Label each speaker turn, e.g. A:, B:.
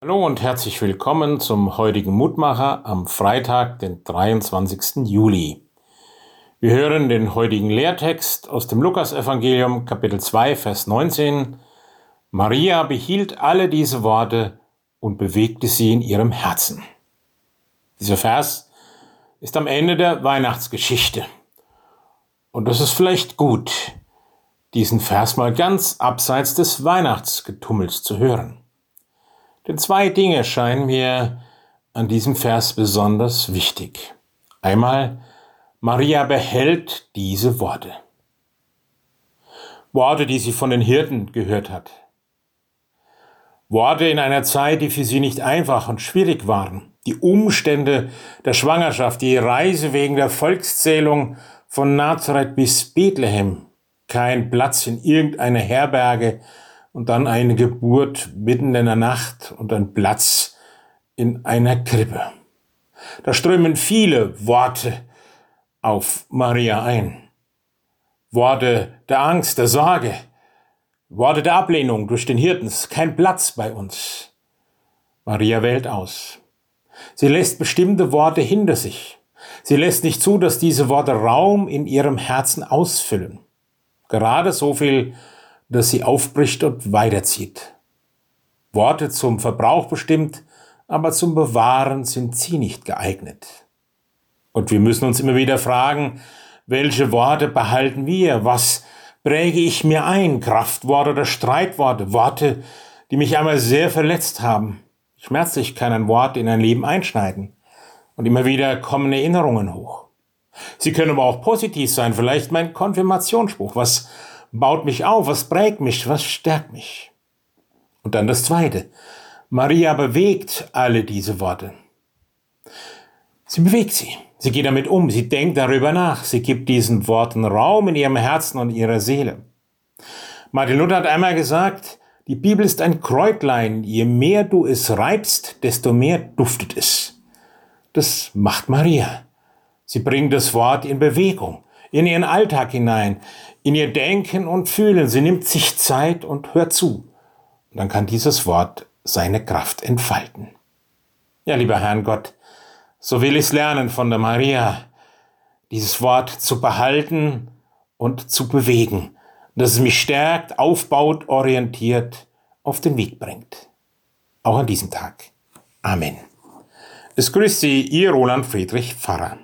A: Hallo und herzlich willkommen zum heutigen Mutmacher am Freitag, den 23. Juli. Wir hören den heutigen Lehrtext aus dem Lukasevangelium Kapitel 2 Vers 19. Maria behielt alle diese Worte und bewegte sie in ihrem Herzen. Dieser Vers ist am Ende der Weihnachtsgeschichte. Und das ist vielleicht gut, diesen Vers mal ganz abseits des Weihnachtsgetummels zu hören. Denn zwei Dinge scheinen mir an diesem Vers besonders wichtig. Einmal, Maria behält diese Worte. Worte, die sie von den Hirten gehört hat. Worte in einer Zeit, die für sie nicht einfach und schwierig waren. Die Umstände der Schwangerschaft, die Reise wegen der Volkszählung von Nazareth bis Bethlehem, kein Platz in irgendeiner Herberge, und dann eine Geburt mitten in der Nacht und ein Platz in einer Krippe. Da strömen viele Worte auf Maria ein. Worte der Angst, der Sorge, Worte der Ablehnung durch den Hirten, kein Platz bei uns. Maria wählt aus. Sie lässt bestimmte Worte hinter sich. Sie lässt nicht zu, dass diese Worte Raum in ihrem Herzen ausfüllen. Gerade so viel dass sie aufbricht und weiterzieht. Worte zum Verbrauch bestimmt, aber zum Bewahren sind sie nicht geeignet. Und wir müssen uns immer wieder fragen, welche Worte behalten wir? Was präge ich mir ein? Kraftworte oder Streitworte? Worte, die mich einmal sehr verletzt haben. Schmerzlich kann ein Wort in ein Leben einschneiden. Und immer wieder kommen Erinnerungen hoch. Sie können aber auch positiv sein, vielleicht mein Konfirmationsspruch, was baut mich auf, was prägt mich, was stärkt mich. Und dann das Zweite. Maria bewegt alle diese Worte. Sie bewegt sie. Sie geht damit um. Sie denkt darüber nach. Sie gibt diesen Worten Raum in ihrem Herzen und ihrer Seele. Martin Luther hat einmal gesagt, die Bibel ist ein Kräutlein. Je mehr du es reibst, desto mehr duftet es. Das macht Maria. Sie bringt das Wort in Bewegung in ihren Alltag hinein, in ihr Denken und Fühlen. Sie nimmt sich Zeit und hört zu. Und dann kann dieses Wort seine Kraft entfalten. Ja, lieber Herrn Gott, so will ich es lernen von der Maria, dieses Wort zu behalten und zu bewegen, dass es mich stärkt, aufbaut, orientiert, auf den Weg bringt. Auch an diesem Tag. Amen. Es grüßt Sie, Ihr Roland Friedrich Pfarrer.